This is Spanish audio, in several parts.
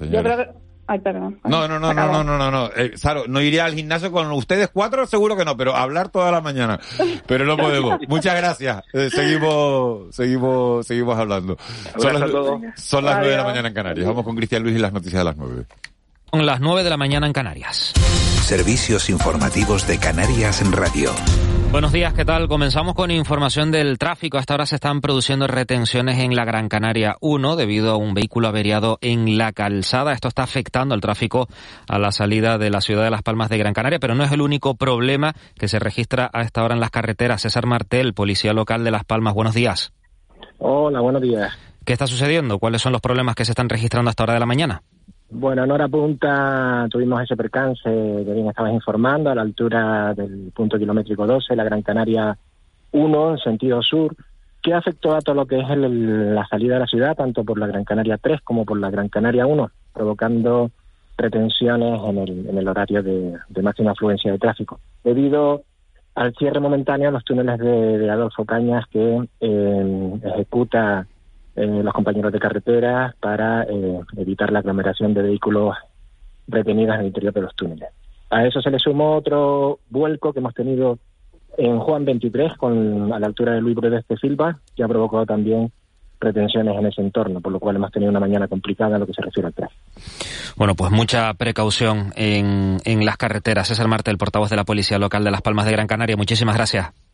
Yo creo que... Ay, perdón. No, no, no, no, no, no, no, no. Eh, Saro, no iría al gimnasio con ustedes cuatro, seguro que no, pero hablar toda la mañana. Pero no podemos. Muchas gracias. Eh, seguimos, seguimos, seguimos hablando. Son las, son las nueve de la mañana en Canarias. Vamos con Cristian Luis y las noticias de las nueve. Son las nueve de la mañana en Canarias. Servicios informativos de Canarias en Radio. Buenos días, ¿qué tal? Comenzamos con información del tráfico. Hasta ahora se están produciendo retenciones en la Gran Canaria 1 debido a un vehículo averiado en la calzada. Esto está afectando el tráfico a la salida de la ciudad de Las Palmas de Gran Canaria, pero no es el único problema que se registra a esta hora en las carreteras. César Martel, policía local de Las Palmas, buenos días. Hola, buenos días. ¿Qué está sucediendo? ¿Cuáles son los problemas que se están registrando hasta hora de la mañana? Bueno, en hora punta tuvimos ese percance que bien estabas informando, a la altura del punto kilométrico 12, la Gran Canaria 1, en sentido sur, que afectó a todo lo que es la salida de la ciudad, tanto por la Gran Canaria 3 como por la Gran Canaria 1, provocando retenciones en el, el horario de, máxima afluencia de tráfico. Debido al cierre momentáneo de los túneles de, Adolfo Cañas que eh, ejecuta eh, los compañeros de carretera para eh, evitar la aglomeración de vehículos retenidos en el interior de los túneles. A eso se le sumó otro vuelco que hemos tenido en Juan 23, con, a la altura de Luis Brudes de Silva, que ha provocado también retenciones en ese entorno, por lo cual hemos tenido una mañana complicada en lo que se refiere al tráfico. Bueno, pues mucha precaución en, en las carreteras. César Marte, el portavoz de la Policía Local de Las Palmas de Gran Canaria. Muchísimas gracias.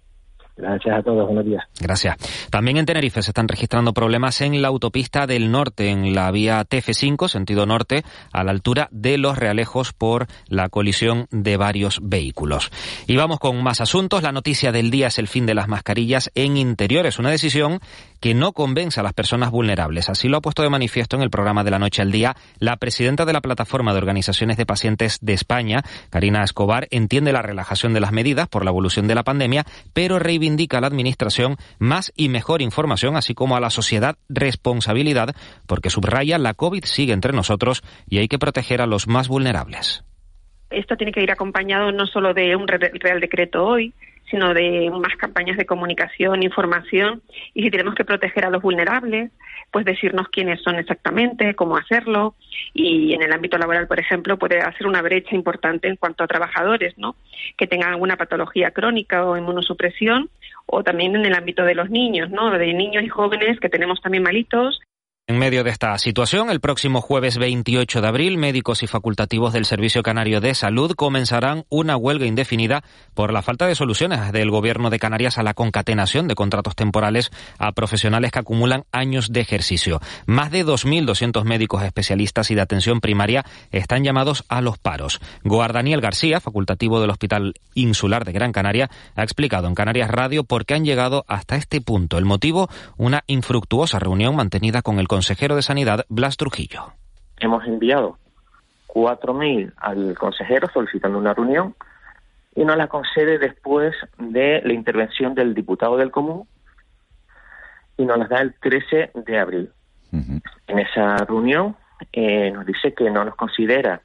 Gracias a todos, buenos días. Gracias. También en Tenerife se están registrando problemas en la autopista del norte, en la vía TF5, sentido norte, a la altura de los realejos por la colisión de varios vehículos. Y vamos con más asuntos. La noticia del día es el fin de las mascarillas en interiores, una decisión que no convence a las personas vulnerables. Así lo ha puesto de manifiesto en el programa de la noche al día la presidenta de la Plataforma de Organizaciones de Pacientes de España, Karina Escobar, entiende la relajación de las medidas por la evolución de la pandemia, pero reivindica a la Administración más y mejor información, así como a la sociedad responsabilidad, porque subraya la COVID sigue entre nosotros y hay que proteger a los más vulnerables. Esto tiene que ir acompañado no solo de un Real Decreto hoy, sino de más campañas de comunicación, información, y si tenemos que proteger a los vulnerables, pues decirnos quiénes son exactamente, cómo hacerlo, y en el ámbito laboral, por ejemplo, puede hacer una brecha importante en cuanto a trabajadores, ¿no? Que tengan alguna patología crónica o inmunosupresión, o también en el ámbito de los niños, ¿no? De niños y jóvenes que tenemos también malitos en medio de esta situación, el próximo jueves 28 de abril, médicos y facultativos del Servicio Canario de Salud comenzarán una huelga indefinida por la falta de soluciones del Gobierno de Canarias a la concatenación de contratos temporales a profesionales que acumulan años de ejercicio. Más de 2.200 médicos especialistas y de atención primaria están llamados a los paros. Goar Daniel García, facultativo del Hospital Insular de Gran Canaria, ha explicado en Canarias Radio por qué han llegado hasta este punto. El motivo, una infructuosa reunión mantenida con el consejero de Sanidad, Blas Trujillo. Hemos enviado cuatro mails al consejero solicitando una reunión y nos la concede después de la intervención del diputado del Común y nos las da el 13 de abril. En esa reunión eh, nos dice que no nos considera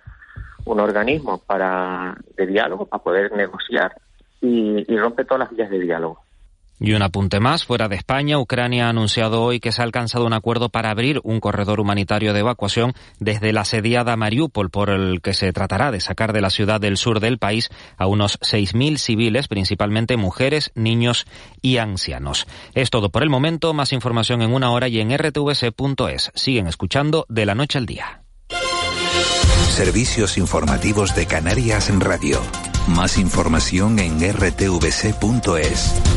un organismo para de diálogo para poder negociar y rompe todas las vías de diálogo. Y un apunte más, fuera de España, Ucrania ha anunciado hoy que se ha alcanzado un acuerdo para abrir un corredor humanitario de evacuación desde la asediada Mariupol, por el que se tratará de sacar de la ciudad del sur del país a unos 6.000 civiles, principalmente mujeres, niños y ancianos. Es todo por el momento, más información en una hora y en rtvc.es. Siguen escuchando de la noche al día. Servicios informativos de Canarias en Radio. Más información en rtvc.es.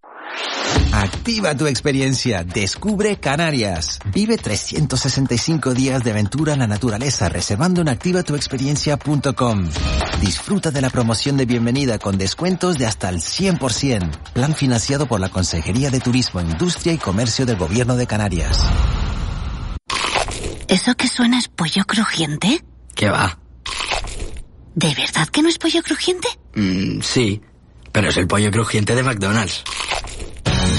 Activa tu experiencia, descubre Canarias. Vive 365 días de aventura en la naturaleza reservando en activatuexperiencia.com. Disfruta de la promoción de bienvenida con descuentos de hasta el 100%. Plan financiado por la Consejería de Turismo, Industria y Comercio del Gobierno de Canarias. ¿Eso que suena es pollo crujiente? ¿Qué va? ¿De verdad que no es pollo crujiente? Mm, sí, pero es el pollo crujiente de McDonald's.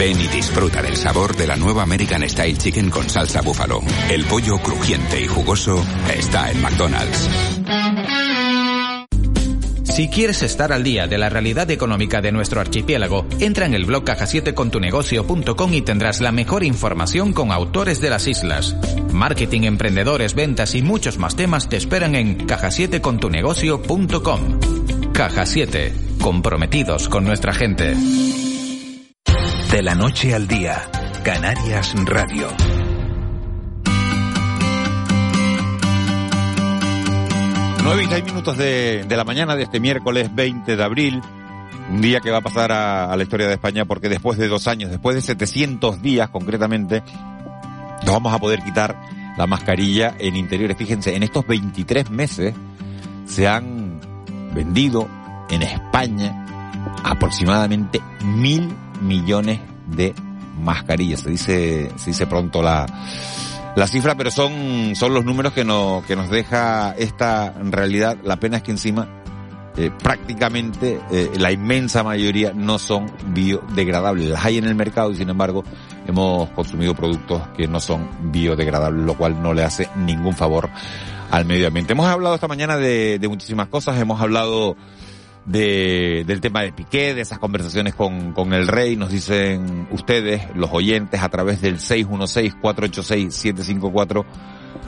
Ven y disfruta del sabor de la nueva American Style Chicken con salsa búfalo. El pollo crujiente y jugoso está en McDonald's. Si quieres estar al día de la realidad económica de nuestro archipiélago, entra en el blog caja7contunegocio.com y tendrás la mejor información con autores de las islas. Marketing, emprendedores, ventas y muchos más temas te esperan en caja7contunegocio.com. Caja 7, comprometidos con nuestra gente. De la noche al día, Canarias Radio. 9 y 6 minutos de, de, la mañana de este miércoles 20 de abril. Un día que va a pasar a, a, la historia de España porque después de dos años, después de 700 días concretamente, nos vamos a poder quitar la mascarilla en interiores. Fíjense, en estos 23 meses se han vendido en España aproximadamente mil millones de mascarillas. Se dice, se dice pronto la, cifra, pero son, son los números que, no, que nos deja esta realidad. La pena es que encima eh, prácticamente eh, la inmensa mayoría no son biodegradables. Las hay en el mercado y sin embargo hemos consumido productos que no son biodegradables, lo cual no le hace ningún favor al medio ambiente. Hemos hablado esta mañana de, de muchísimas cosas, hemos hablado de, del tema de Piqué, de esas conversaciones con, con el rey, nos dicen ustedes, los oyentes, a través del 616-486-754,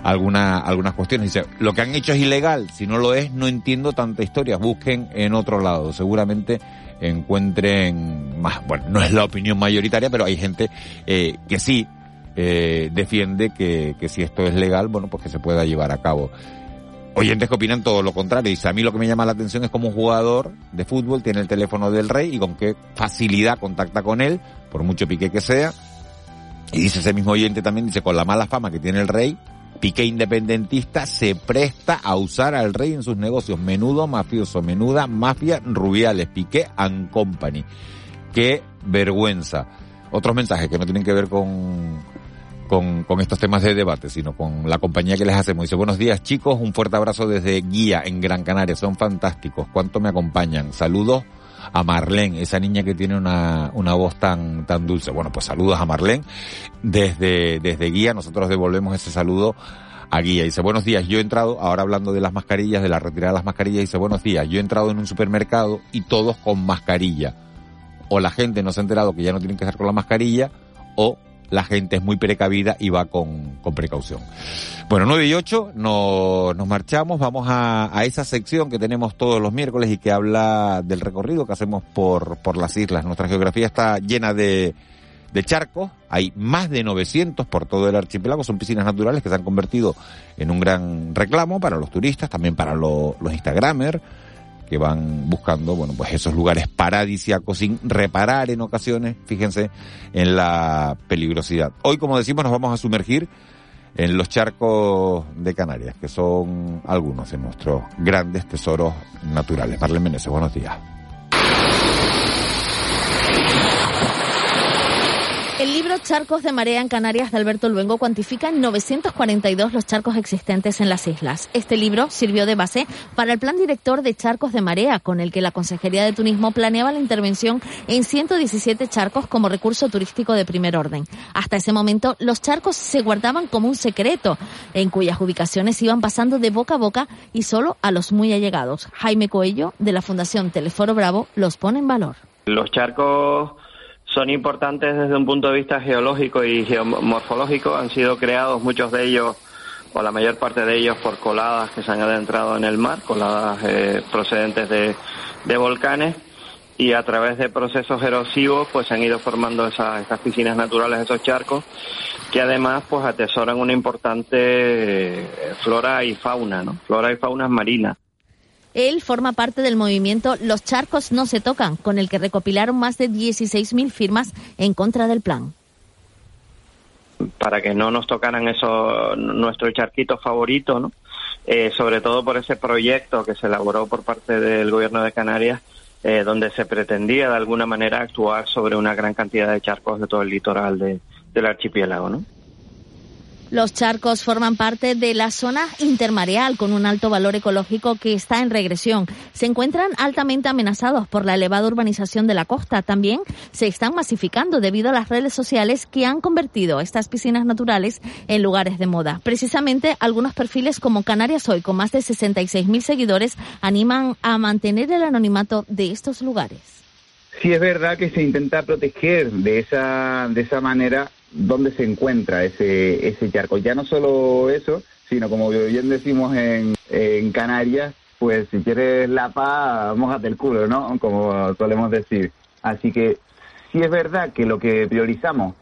alguna, algunas cuestiones. Dice, lo que han hecho es ilegal, si no lo es, no entiendo tanta historia, busquen en otro lado, seguramente encuentren más, bueno, no es la opinión mayoritaria, pero hay gente eh, que sí eh, defiende que, que si esto es legal, bueno, pues que se pueda llevar a cabo oyentes que opinan todo lo contrario. Dice, a mí lo que me llama la atención es como un jugador de fútbol tiene el teléfono del rey y con qué facilidad contacta con él, por mucho pique que sea. Y dice ese mismo oyente también, dice, con la mala fama que tiene el rey, Piqué independentista se presta a usar al rey en sus negocios. Menudo mafioso, menuda mafia Rubiales, Piqué and Company. Qué vergüenza. Otros mensajes que no tienen que ver con, con, estos temas de debate, sino con la compañía que les hacemos. Dice, buenos días chicos, un fuerte abrazo desde Guía en Gran Canaria, son fantásticos, cuánto me acompañan. Saludos a Marlene, esa niña que tiene una, una voz tan, tan dulce. Bueno, pues saludos a Marlene desde, desde Guía, nosotros devolvemos ese saludo a Guía. Dice, buenos días, yo he entrado, ahora hablando de las mascarillas, de la retirada de las mascarillas, dice, buenos días, yo he entrado en un supermercado y todos con mascarilla. O la gente no se ha enterado que ya no tienen que estar con la mascarilla, o la gente es muy precavida y va con, con precaución. Bueno, 9 y 8 nos, nos marchamos, vamos a, a, esa sección que tenemos todos los miércoles y que habla del recorrido que hacemos por, por las islas. Nuestra geografía está llena de, de charcos, hay más de 900 por todo el archipiélago, son piscinas naturales que se han convertido en un gran reclamo para los turistas, también para lo, los instagramers, que van buscando, bueno, pues esos lugares paradisiacos sin reparar en ocasiones, fíjense, en la peligrosidad. Hoy, como decimos, nos vamos a sumergir en los charcos de Canarias, que son algunos de nuestros grandes tesoros naturales. Marlene Meneses, buenos días. Libro Charcos de Marea en Canarias de Alberto Luengo cuantifica en 942 los charcos existentes en las islas. Este libro sirvió de base para el plan director de charcos de marea, con el que la Consejería de Turismo planeaba la intervención en 117 charcos como recurso turístico de primer orden. Hasta ese momento, los charcos se guardaban como un secreto, en cuyas ubicaciones iban pasando de boca a boca y solo a los muy allegados. Jaime Coello, de la Fundación Teleforo Bravo, los pone en valor. Los charcos son importantes desde un punto de vista geológico y geomorfológico. Han sido creados muchos de ellos, o la mayor parte de ellos, por coladas que se han adentrado en el mar, coladas eh, procedentes de, volcanes. Y a través de procesos erosivos, pues se han ido formando esas, estas piscinas naturales, esos charcos, que además, pues atesoran una importante eh, flora y fauna, ¿no? Flora y fauna marina. Él forma parte del movimiento Los charcos no se tocan, con el que recopilaron más de 16.000 firmas en contra del plan. Para que no nos tocaran esos nuestro charquito favorito, ¿no? Eh, sobre todo por ese proyecto que se elaboró por parte del gobierno de Canarias, eh, donde se pretendía de alguna manera actuar sobre una gran cantidad de charcos de todo el litoral del archipiélago, ¿no? Los charcos forman parte de la zona intermareal con un alto valor ecológico que está en regresión. Se encuentran altamente amenazados por la elevada urbanización de la costa. También se están masificando debido a las redes sociales que han convertido estas piscinas naturales en lugares de moda. Precisamente algunos perfiles como Canarias Hoy, con más de 66.000 seguidores, animan a mantener el anonimato de estos lugares. Sí es verdad que se intenta proteger de esa, de esa manera dónde se encuentra ese, ese charco. Ya no solo eso, sino como bien decimos en, en Canarias, pues si quieres la paz, mojate el culo, ¿no? Como solemos decir. Así que sí es verdad que lo que priorizamos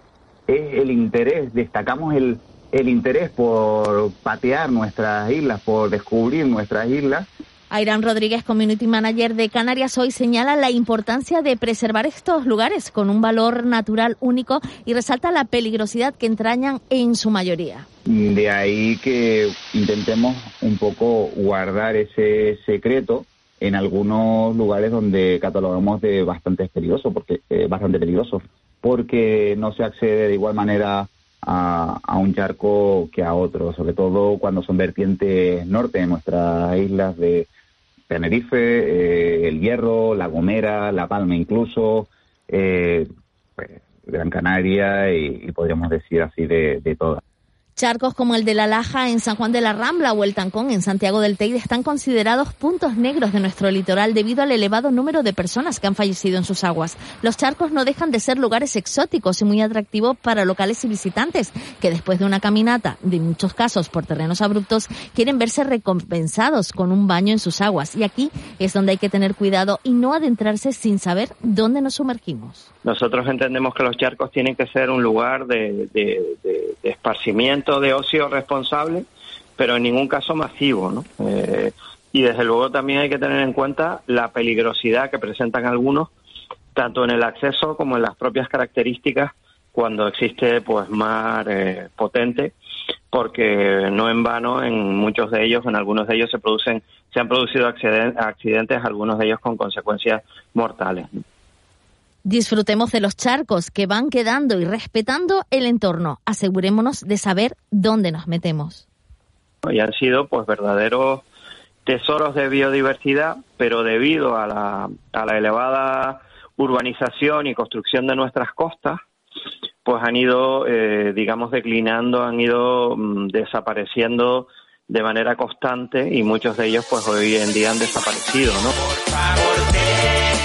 es el interés, destacamos el, el interés por patear nuestras islas, por descubrir nuestras islas, Ayrán Rodríguez, Community Manager de Canarias Hoy, señala la importancia de preservar estos lugares con un valor natural único y resalta la peligrosidad que entrañan en su mayoría. De ahí que intentemos un poco guardar ese secreto en algunos lugares donde catalogamos de bastante peligroso, porque eh, bastante peligroso, porque no se accede de igual manera a, a, un charco que a otro, sobre todo cuando son vertientes norte en nuestras islas de, Tenerife, eh, El Hierro, La Gomera, La Palma incluso, eh, pues, Gran Canaria y, podríamos decir así de, de todas. Charcos como el de La Laja en San Juan de la Rambla o el Tancón en Santiago del Teide están considerados puntos negros de nuestro litoral debido al elevado número de personas que han fallecido en sus aguas. Los charcos no dejan de ser lugares exóticos y muy atractivos para locales y visitantes que después de una caminata, de muchos casos por terrenos abruptos, quieren verse recompensados con un baño en sus aguas. Y aquí es donde hay que tener cuidado y no adentrarse sin saber dónde nos sumergimos. Nosotros entendemos que los charcos tienen que ser un lugar de, esparcimiento, de ocio responsable, pero en ningún caso masivo, ¿no? Eh, y desde luego también hay que tener en cuenta la peligrosidad que presentan algunos, tanto en el acceso como en las propias características cuando existe pues mar eh, potente, porque no en vano en muchos de ellos, en algunos de ellos se producen, se han producido accidentes, algunos de ellos con consecuencias mortales. Disfrutemos de los charcos que van quedando y respetando el entorno. Asegurémonos de saber dónde nos metemos. Y han sido pues verdaderos tesoros de biodiversidad, pero debido a la, a la elevada urbanización y construcción de nuestras costas, pues han ido, eh, digamos, declinando, han ido mm, desapareciendo de manera constante y muchos de ellos pues hoy en día han desaparecido, ¿no?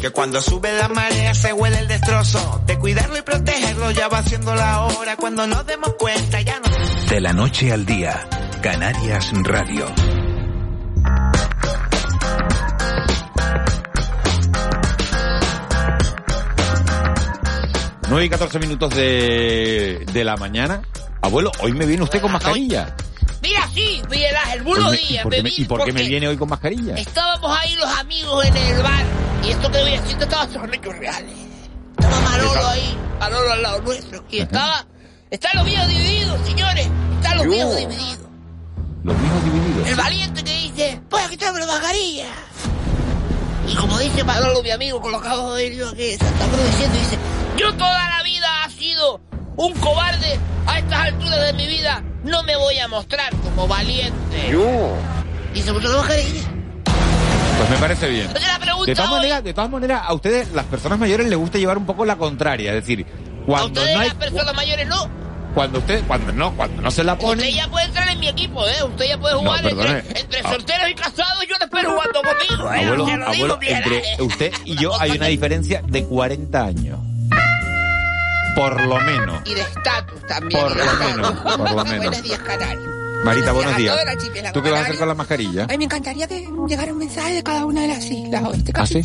Que cuando sube la marea se huele el destrozo. De cuidarlo y protegerlo ya va siendo la hora. Cuando nos demos cuenta ya no. De la noche al día, Canarias Radio. 9 y 14 minutos de, de la mañana. Abuelo, hoy me viene usted con mascarilla. Mira, sí, Miguel buenos Pues me- ¿y días, por qué me me- vine ¿Y por qué me viene hoy con mascarilla? Estábamos ahí los amigos en el bar y esto que voy haciendo estaba son hechos reales. Estaba Manolo ahí, Manolo al lado nuestro y estaba, están los viejos divididos, señores, están los viejos divididos. Los mismos divididos. El valiente que dice, voy a quitarme la mascarilla. Y como dice Manolo, mi amigo, con lo que acabo de yo aquí, Santa Cruz diciendo, dice, yo toda la vida ha sido un cobarde, a estas alturas de mi vida no me voy a mostrar como valiente. Y se puso la mascarilla. Pues me parece bien. Entonces la pregunta De todas maneras, de todas maneras, a ustedes, las personas mayores, les gusta llevar un poco la contraria. Es decir, A cuando ustedes no hay, las personas mayores no. cuando usted, cuando no, cuando no se la Usted ponen, ya puede entrar en mi equipo, ¿eh? Usted ya puede jugar entre, entre Ah. solteros y casados. Yo no espero jugando conmigo, ¿eh? abuelo, digo, abuelo, entre eh. usted y yo hay una diferencia de 40 años. Por lo menos. Y de estatus también. Por lo menos, por lo menos. Buenos días, Canarios. Marita, buenos días. ¿Tú qué vas a hacer con la mascarilla? Ay, me encantaría que llegara un mensaje de cada una de las islas, ¿oíste? ¿Ah, sí?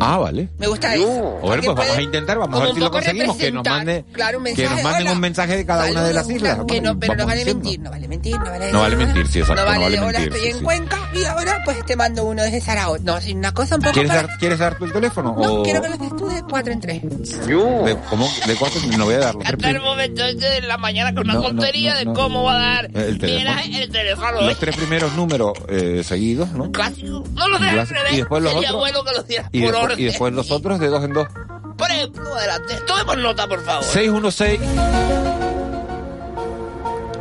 Ah, vale. Me gusta eso. Bueno, Porque pues vamos a intentar, vamos a ver si lo conseguimos, que nos mande, claro, un que nos manden hola. un mensaje de cada una de las islas. Que no, pero no vale mentir, no vale mentir, no vale No vale mentir, sí, exacto, No vale, no vale mentir, estoy sí, en sí. Cuenca y ahora pues te mando uno desde Zaragoza. No, sin una cosa un poco ¿Quieres para... dar, ¿Quieres dar tú el teléfono? No, o... quiero que los des tú de cuatro en tres. De, ¿Cómo? ¿De cuánto? No voy a darlo. Hasta el momento este de la mañana con una No, no, tontería no, de cómo va a dar El teléfono. El teléfono. Los ¿eh? tres primeros números eh, seguidos, ¿no? Clásico. No los dejes Clásico. al Y después los Sería otros. bueno que los dieras Y por después, orden. y después los otros de dos en dos. Por ejemplo, adelante. Tomemos nota, por favor. 616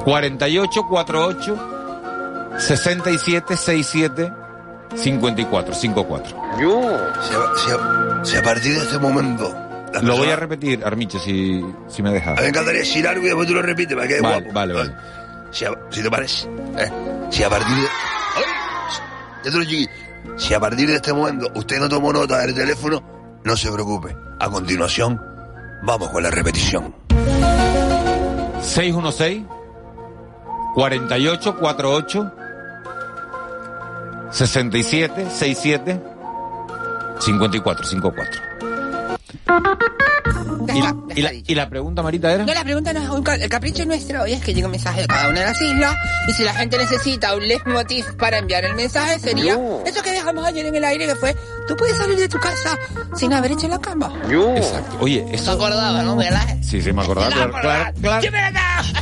4848 6767 54 54. Si a, si a- si a partir de este momento. la Lo voy a repetir, Armiche, si, si me dejas. A mí me encantaría decir algo y después tú lo repites para que quede Vale, guapo. vale, vale. Si, te parece. ¿eh? Si a partir de. ¡Ay! Chiqui. Si a partir de este momento usted no tomó nota del teléfono, no se preocupe. A continuación, vamos con la repetición. 616 4848 67 67 54 54. Y la, y, la, y la pregunta, Marita, era? No, la pregunta no es un el capricho nuestro hoy es que llegue un mensaje de cada una de las islas y si la gente necesita un leitmotiv para enviar el mensaje sería eso que dejamos ayer en el aire que fue tú puedes salir de tu casa sin haber hecho la cama. Exacto. Oye, ¿Se eso... acordaba, no? ¿Verdad? Sí, sí, me acordaba. Claro, claro, claro.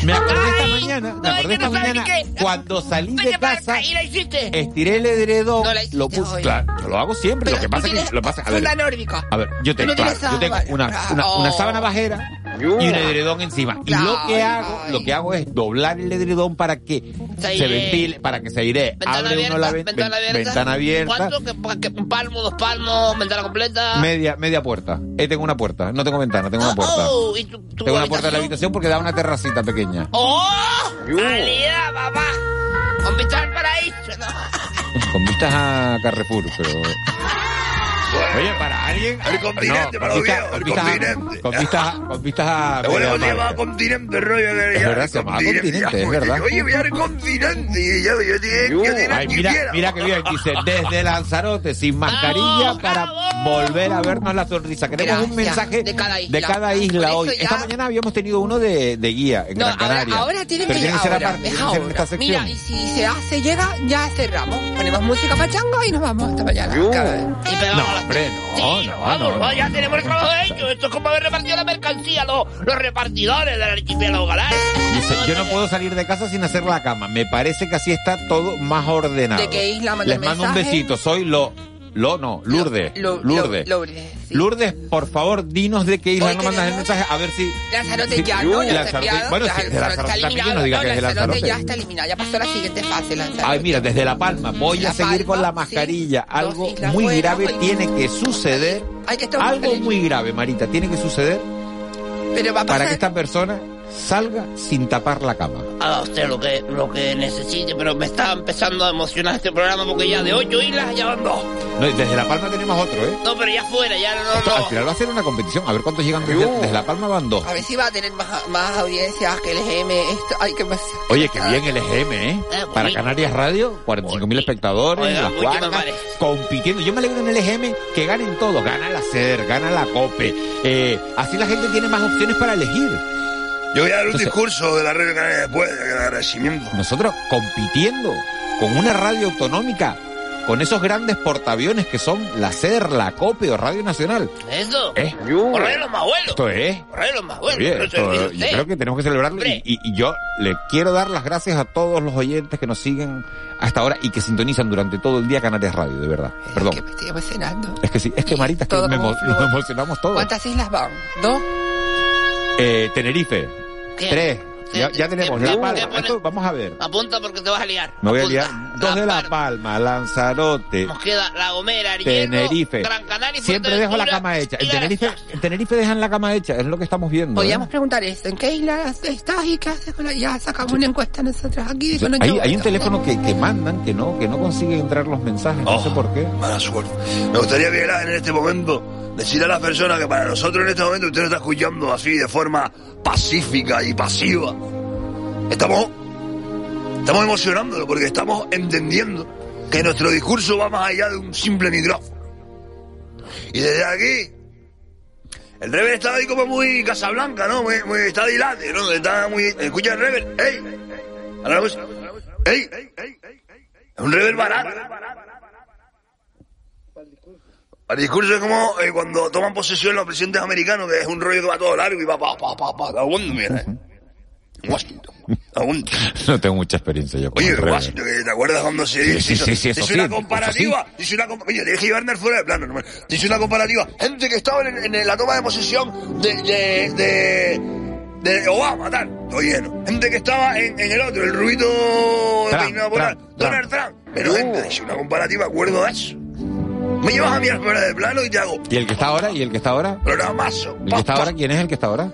Me acordé esta mañana, me acordé esta mañana, cuando salí de casa, acá, y la hiciste. estiré el edredón, lo puse, claro, yo lo hago siempre, lo que pasa es que, lo pasa, a ver, a yo tengo, claro, yo una, una, una Oh. sábana bajera y un edredón encima. Y lo que hago, lo que hago es doblar el edredón para que Se ventile, para que se aire. Abre abierta, uno la ven- ventana ven- abierta. ventana abierta. ¿Cuánto? ¿Que, pa- que un palmo, dos palmos, ventana completa? Media, media puerta. Eh, tengo una puerta. No tengo ventana, tengo una puerta. Oh, ¿y tu, tu tengo una puerta en la habitación? habitación porque da una terracita pequeña. ¡Oh! ¡Calidad, papá! Con vista al paraíso, ¿no? Con vistas a Carrefour, pero... Oye, para alguien... El continente, no, para con los viejos, el con vistas a- continente. Con vistas, con vistas a... Bueno, Marca. continente, rollo. que Es verdad, se llamaba continente, es verdad. Oye, voy al continente. Y yo, yo mira, que bien, dice, desde Lanzarote, sin mascarilla, para volver a vernos la sonrisa. Queremos un mensaje de cada isla. de cada isla Por hoy. Esta mañana habíamos tenido uno de, de guía en No, Gran ahora, Canaria. ahora tiene Pero que sección. Mira, y si se hace, llega, ya cerramos. Ponemos música pachanga y nos vamos hasta mañana. No, hombre, no, Sí, no, vamos, no, no. ya tenemos el trabajo hecho. Esto es como haber repartido la mercancía, los, los repartidores del archipiélago galar. Dice, yo no puedo salir de casa sin hacer la cama. Me parece que así está todo más ordenado. ¿De qué isla manda Les el mando un besito. Soy lo... Lo, no, Lourdes. Lo- Lourdes. Lo- Lourdes, sí. Lourdes, por favor, dinos de qué isla nos mandas el mensaje. A ver si... Lanzarote si- ya. Bueno, sí, de Lanzarote está también, eliminado. no digas que es de Lanzarote ya está eliminado. Ya pasó la siguiente fase, Lanzarote. Ay, mira, desde La Palma voy La a seguir con la mascarilla. Algo muy buenas, grave tiene que suceder. Hay que tomar Algo muy grave, Marita, tiene que suceder Pero va a para que esta persona salga sin tapar la cama. Haga usted lo que, lo que necesite, pero me está empezando a emocionar este programa porque ya de ocho islas ya van dos. No, desde La Palma tenemos otro, ¿eh? No, pero ya fuera, ya no, Esto al no. final va a ser una competición. A ver cuántos llegan desde, desde La Palma van dos. A ver si va a tener más, más audiencias que el GM. Esto, ay, que más. Oye, que bien el EGM, ¿eh? Para Canarias Radio, 45.000 espectadores, Oiga, las cuartas, compitiendo. Yo me alegro en el EGM que ganen todos. Gana la SER, gana la COPE. Eh, así la gente tiene más opciones para elegir. Yo voy a dar un Entonces- discurso de la red canaria después de agradecimiento. Nosotros compitiendo con una radio autonómica, con esos grandes portaaviones que son la SER, la COPE o Radio Nacional. Eso. ¿Eh? Por rey de los más abuelos. Esto es. Por de los más abuelos. Oye, Pero esto- yo usted. creo que tenemos que celebrarlo y, y- y yo le quiero dar las gracias a todos los oyentes que nos siguen hasta ahora y que sintonizan durante todo el día Canarias Radio, de verdad. Perdón. Me estoy emocionando. Es que sí, es que Marita, es que emo- nos emocionamos todos. ¿Cuántas islas van? ¿Dos? Eh, Tenerife, ¿Qué? tres. ¿Qué- Ya, tenemos qué- vamos a ver. Apunta porque te vas a liar. Me voy a liar. Dos de La Palma, Lanzarote, Nos queda La Gomera, Ariel, Tenerife. Gran Canaria y Siempre dejo la cama hecha. En Tenerife, en Tenerife dejan la cama hecha, es lo que estamos viendo. ¿eh? Podríamos preguntar esto. ¿En qué isla estás y qué haces con la... Ya sacamos una encuesta nosotros aquí. Hay, yo- hay un teléfono que, que mandan que no, que no consigue entrar los mensajes, no sé por qué. Mala suerte. Me gustaría, Ángel, en este momento, decir a las personas que para nosotros en este momento usted nos está escuchando así de forma pacífica y pasiva. Estamos, estamos emocionándolo porque estamos entendiendo que nuestro discurso va más allá de un simple micrófono. Y desde aquí, el rever estaba ahí como muy Casablanca, ¿no? Muy, muy está dilate, ¿no? Está muy... Escucha el rever. ¡Ey! Ahora la música. ¡Ey! Es un rever barato. El discurso es como eh, cuando toman posesión los presidentes americanos, que es un rollo que va todo largo y va pa, pa, pa, pa. ¿A dónde, mira? eh? Washington. No tengo mucha experiencia yo con Oye, el ¿te acuerdas cuando se Sí, sí, hizo- sí, sí, eso hizo sí, una comparativa? Hizo una compa- Oye, dejé Werner fuera de plano, hermano. Hizo una comparativa. Gente que estaba en, en la toma de posesión de, de, de, de Obama, tal. Todo lleno. Gente que estaba en, en el otro, el rubito peinado por Donald Trump. Pero gente, hice una comparativa, acuerdo de eso. Me llevas a mirar fuera de plano y te hago ¿Y el que está ahora? ¿Y el que está ahora? programazo. ¿El que está ahora? ¿Quién es el que está ahora?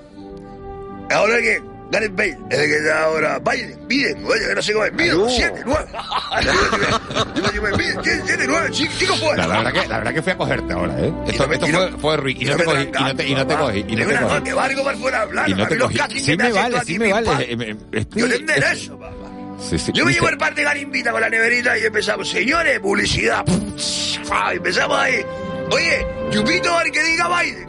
Ahora que Gareth Bale, es el que está ahora Biden, Biden, oye, que no sé cómo es, Biden, 7, 9. Biden, 7, 9, chico fuera. La, verdad que, la verdad que fui a cogerte ahora, ¿eh? Esto, esto fue, fue Rui, y no te cogí, y no te, y no te cogí, y no te cogí. Que para fuera Y no te cogí. Sí me vale, sí me vale. eh, estoy- Yo te enderezo, papá. Sí, sí. Yo me llevo el par de garimbita con la neverita y empezamos, señores, publicidad. Empezamos ahí. Oye, Chupito, al que diga Biden.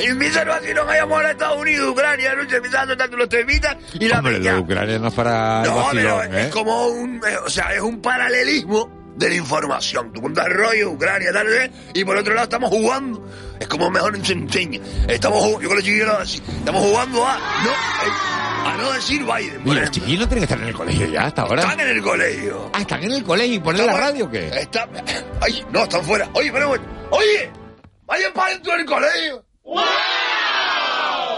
Y empiezan así, nos vayamos a Estados Unidos, Ucrania, no empezando tanto los temitas y la Hombre, peña. Ucrania no es para No, pero vacilón, ¿eh? es como un, eh, o sea, es un paralelismo de la información. Tú cuentas rollo, Ucrania, tal, tal, y por otro lado estamos jugando. Es como mejor se enseña. Estamos jugando, yo con los chiquillos así, estamos jugando a no, eh, a no decir Biden. Mira, los chiquillos no tienen que estar en el colegio ya hasta ahora. Están en el colegio. Ah, están en el colegio y ponen la radio o qué? Está, ay, no, están fuera. Oye, pero, oye, vayan para dentro del colegio.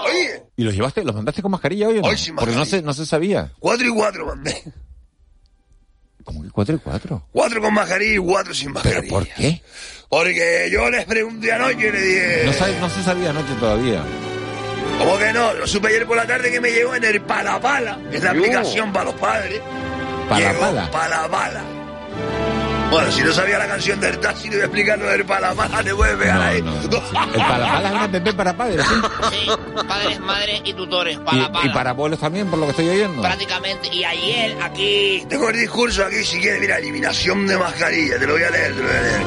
Oye, ¿Y los llevaste, los mandaste con mascarilla hoy o no? Hoy sin Porque no se, no se sabía. cuatro y cuatro mandé. ¿Cómo que cuatro y cuatro? Cuatro con mascarilla y cuatro sin mascarilla. ¿Pero por qué? Porque yo les pregunté anoche y le dije... No, sabe- no se sabía anoche todavía. ¿Cómo que no? Lo supe ayer por la tarde que me llegó en el Palapala, que es la aplicación para los padres. Palapala. Palapala. Bueno, si no sabía la canción del taxi, te voy a explicar lo del Palapala, te puedes pegar ahí. El palapala es una app para padres, ¿sí? Sí, padres, madres y tutores. Y, Para, para. y para abuelos también, por lo que estoy oyendo. Prácticamente. Y ayer aquí. Tengo el discurso aquí, si quieres, mira, eliminación de mascarilla, te lo voy a leer, te lo voy a leer.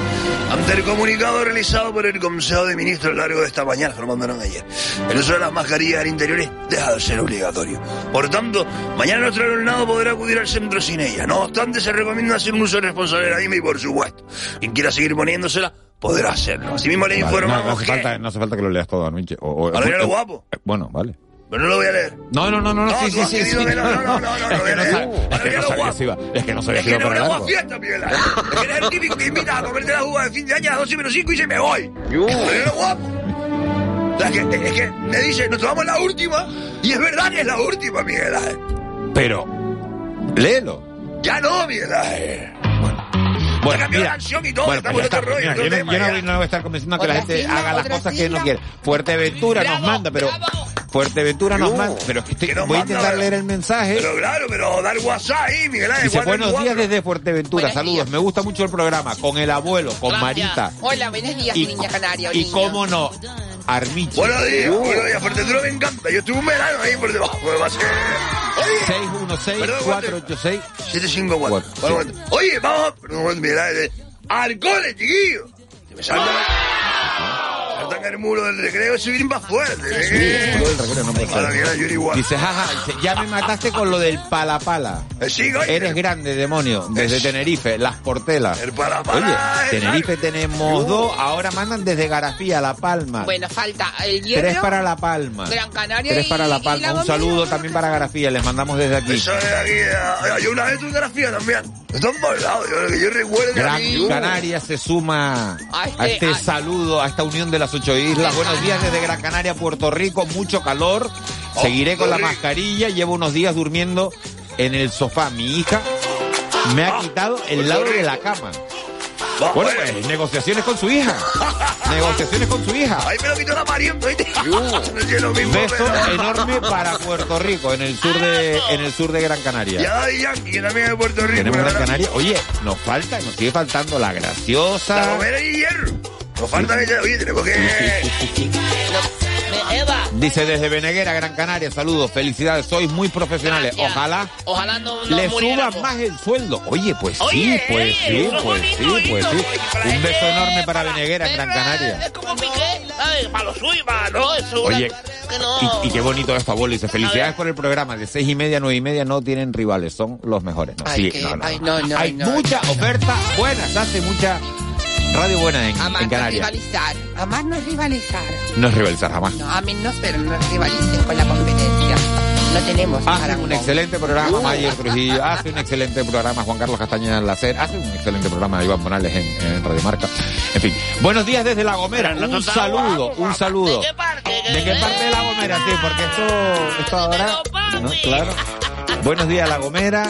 Ante el comunicado realizado por el Consejo de Ministros a lo largo de esta mañana, que lo mandaron ayer, el uso de las mascarillas al interior deja de ser obligatorio. Por tanto, mañana nuestro alumnado podrá acudir al centro sin ella. No obstante, se recomienda hacer un uso responsable de la misma y, por supuesto, quien quiera seguir poniéndosela, podrá hacerlo. Asimismo, le Vale, informamos no, no hace que... falta, no hace falta que lo leas todo anoche. O, o- Ahora lo eh, guapo. eh, Bueno, vale. Pero no lo voy a leer. No, no, no, no, no, No, sí, sí, sí, sí. que no, no, no, no, no, Es no, que no no, no, es que no, no no, sabía si iba, es que no sabía Es si que iba no para largo. fiesta, Miguel Ángel. Es que eres el típico que invita a comerte la uva de fin de año a las 12 menos 5 y se me voy. Pero es lo guapo. Sea, que, es que me dice, nos tomamos la última y es verdad que es la última, Miguel Ángel. Pero, léelo. Ya no, Miguel Ángel. Bueno, cambió mira, la canción y todo, bueno, pues otro está. rollo, Mira, yo, tema, yo no- no voy a estar convenciendo a que la gente sigla, haga las cosas que no sigla. quiere. Fuerteventura nos manda, pero Fuerteventura nos manda, pero es que estoy- voy a intentar leer el mensaje. Pero claro, pero dar WhatsApp ahí, Miguel Ángel. Dice, buenos días desde Fuerteventura, Buenos saludos, días. me gusta mucho el programa, con el abuelo, con Marita, Hola, buenos días, Y- niña canaria. y niño. cómo no, Armiche. Buenos días, buenos días. Fuerteventura me encanta. Yo estuve un verano ahí por debajo. Me pasé. Oye. 616-486. 754. Bueno, bueno. Oye, vamos. Perdón. Al cole, chiquillo. Se me el muro del recreo subir más fuerte. ¿eh? Dice, jaja, dice, ya me mataste con lo del palapala. Eh, sí, coño. Eres grande, demonio. Desde Tenerife, las portelas. El palapala, Oye, eh, Tenerife tenemos dos, ahora mandan desde Garafía, La Palma. Bueno, falta el hierro. Tres para La Palma. Gran Canaria Tres y- para La y Palma. La Un saludo también para Garafía, les mandamos desde aquí. Eso es aquí. eh, Yo una vez tuve grafía también. Están. Yo, que yo recuerdo Gran. Canaria se suma A este- a este a- saludo, a esta unión de las ocho islas. Buenos días desde Gran Canaria, Puerto Rico, mucho calor. Seguiré con la mascarilla, llevo unos días durmiendo en el sofá. Mi hija me ha quitado el lado de la cama. Bueno, pues, negociaciones con su hija. Negociaciones con su hija. Ahí me lo quitó la pariente, Beso enorme para Puerto Rico, en el sur de, en el sur de Gran Canaria. Ya Yankee, que también de Puerto Rico. Tenemos Gran. Canaria. Oye, nos falta, nos sigue faltando la graciosa. La y hierro. Nos falta que oye, tenemos que. Me- Eva, Dice desde Beneguera, Gran Canaria, saludos, felicidades, sois muy profesionales. Gracias. Ojalá ojalá no, no le suban más el sueldo. Oye, pues sí, Oye, pues oye, sí, es pues bonito, sí, bonito, pues sí. para Un beso enorme para Beneguera, Gran Canaria. Es como Piqué, ¿sabes? Para los suyos, para no, eso es Oye, que no. y, y qué bonito esto, abuelo. Dice, felicidades por el programa. De seis y media a nueve y media no tienen rivales, son los mejores. Ay, sí, que- ay, Hay mucha oferta buena, se hace mucha radio buena en, Amar en no es Canarias. rivalizar. Amar no es rivalizar. No es rivalizar jamás. No, a mí no, pero no rivalicen con la competencia. No tenemos Hace un excelente programa Mayer Trujillo, hace un excelente programa Juan Carlos Castañeda en la SER, hace un excelente programa Iván Morales en, en Radio Marca. En fin, buenos días desde La Gomera, un saludo, un saludo. ¿De qué parte? ¿De qué parte de La Gomera? Sí, porque esto, esto ahora, ¿no? Claro. Buenos días La Gomera,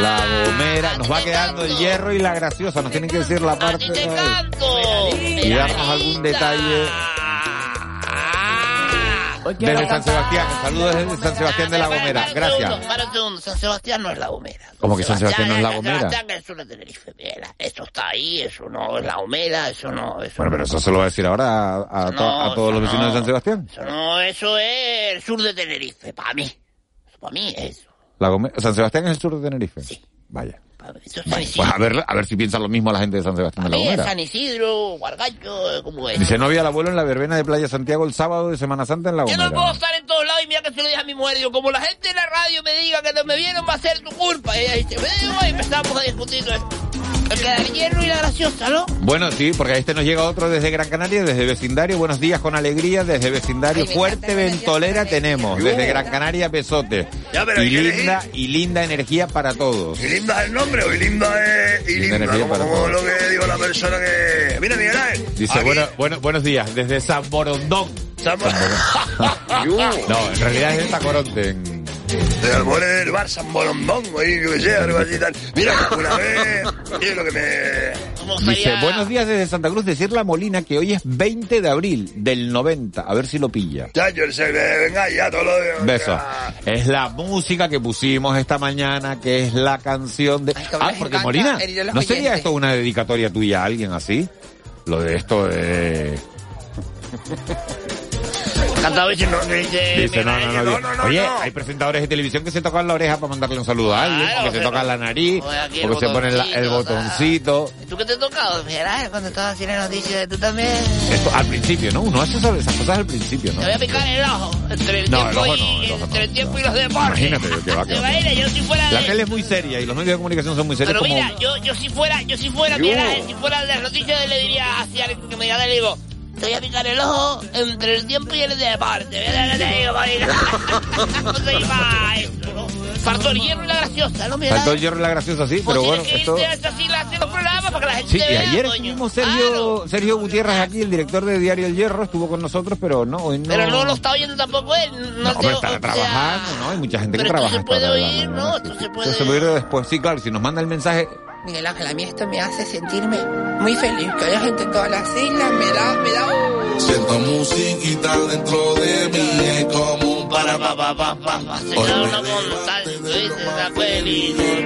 La Gomera, nos va quedando el hierro y la graciosa, nos tienen que decir la parte ¿sabes? y darnos algún detalle. Desde San Sebastián, saludos desde San Sebastián de La Gomera, gracias. Para un segundo, San Sebastián no es la Gomera. ¿Cómo que San Sebastián no es La San Gomera? Sebastián es sur de Tenerife, mira, eso está ahí, eso no es la Gomera, eso no, eso Bueno, pero eso se lo va a decir ahora a, todos los vecinos de no. San Sebastián. Eso no, eso es el sur de Tenerife, para mí. Para mí es eso. La San Sebastián es el sur de Tenerife. Vaya. San Vaya. Pues a ver, a ver si piensa lo mismo la gente de San Sebastián de la Gomera. San Isidro, Guargacho, como es. Dice, no había el abuelo en la verbena de Playa Santiago el sábado de Semana Santa en la Yo no puedo Gomera. estar en todos lados y mira que se lo dije a mi mujer. Digo, como la gente en la radio me diga que no me vieron, va a ser tu culpa. Y ella dice, y empezamos a discutir. todo esto. El que da el hierro y la graciosa, ¿no? Bueno, sí, porque a este nos llega otro desde Gran Canaria, desde vecindario. Buenos días con alegría, desde vecindario. Fuerte ventolera tenemos, desde Gran Canaria, besote. Ya, pero Y linda, y linda energía para todos. ¿Y linda es el nombre o y linda es. Y Linda linda, energía como, para como todos. lo que digo la persona que. Mira, Miguel Ángel. Dice, aquí- bueno, bueno, buenos días, desde San Borondón. San No, en realidad es de Tacoronte. en- De del Bar San Borondón, yo que sé, algo así tal. Mira, una vez, es lo que me... Dice, buenos días desde Santa Cruz, decir la Molina que hoy es 20 de abril del 90, a ver si lo pilla. Ya, yo sé venga ya todo lo de... Besos. Es la música que pusimos esta mañana, que es la canción de... Ah, porque Molina, ¿no sería esto una dedicatoria tuya a alguien así? Lo de esto de... Cantaba y no, dice, Dice, no, no, no, no, Oye, hay presentadores de televisión que se tocan la oreja para mandarle un saludo a alguien, porque se tocan la nariz, el porque se ponen el botoncito. ¿Tú qué te tocado? Mira, cuando estabas haciendo noticias, tú también. Esto, al principio, ¿no? Uno hace esas esas cosas al principio, ¿no? Te voy a picar el ojo. Entre el tiempo, el y, el entre el tiempo y los deportes. Imagínate, que va, que va. imaginas, yo si fuera La de... tele es muy seria y los medios de comunicación son muy serios Pero mira, yo, yo si fuera, yo si fuera, Yo. mira, si fuera de las noticias le diría así a alguien que me diga, le digo, te voy a picar el ojo entre el tiempo y el deporte. Mira lo que te digo, marica. No se iba eso, ¿no? Faltó el hierro y la graciosa, ¿no? Mira. Faltó el hierro y la graciosa, sí, pero bueno, que esto... programas para que la gente Sí, y ayer estuvimos Sergio, Sergio Gutiérrez aquí, el director de Diario El Hierro, estuvo con nosotros, pero no, hoy no... Pero no lo está oyendo tampoco él. No, No, pero o estará sea, trabajando, ¿no? Hay mucha gente que pero esto trabaja. se a esta puede oír, ¿no? Esto se Esto puede se puede oír después. Sí, claro, si nos manda el mensaje... Miguel Ángel, a mí esto me hace sentirme muy feliz. Que haya gente en todas las islas, me da, me da un... Siento musiquita dentro de mí, es como un para pa pa pa pa pa. Una montaña, la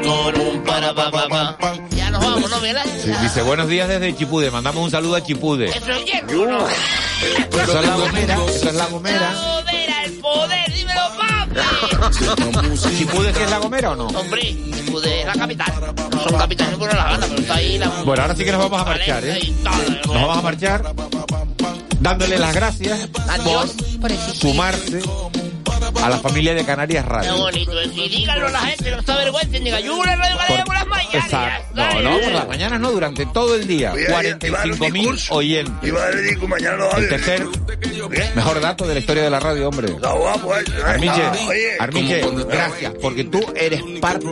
con un para pa pa pa. Ya nos vamos, ¿no, Miguel Ángel? Sí, dice, buenos días desde Chipude, mandamos un saludo a Chipude. Eso es hierro, ¿no? Eso es La Gomera, eso es La Gomera. Gomera, el poder, dímelo, papi. ¿Chipude sí es La Gomera o no? Hombre, Chipude es la capital. No son capitales por la gana, pero está ahí la... Bueno, ahora sí que nos vamos a marchar, ¿eh? Nos vamos a marchar. dándole las gracias Adiós, por sumarse a la familia de Canarias Qué Radio. bonito. es. Y díganlo a la gente, no se avergüencen. Diga, yo una radio Canaria por las mañanas. Exacto. No, no, por las mañanas no, durante todo el día. Oye, iba a dar un 45.000 discurso. oyentes. Iba a discurso, mañana lo El tercer mejor dato de la historia de la radio, hombre. Eh. Armiche, Armiche, gracias, porque tú eres parte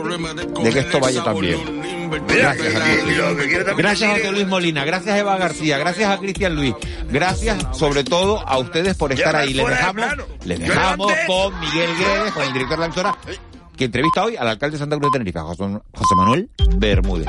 de que esto vaya tan bien. Gracias, Armiche. Gracias a José Luis Molina, gracias a Eva García, gracias a Cristian Luis, gracias sobre todo a ustedes por estar ahí. Les dejamos, les dejamos con Miguel Guedes, con el director de la emisora, que entrevista hoy al alcalde de Santa Cruz de Tenerife, José Manuel Bermúdez.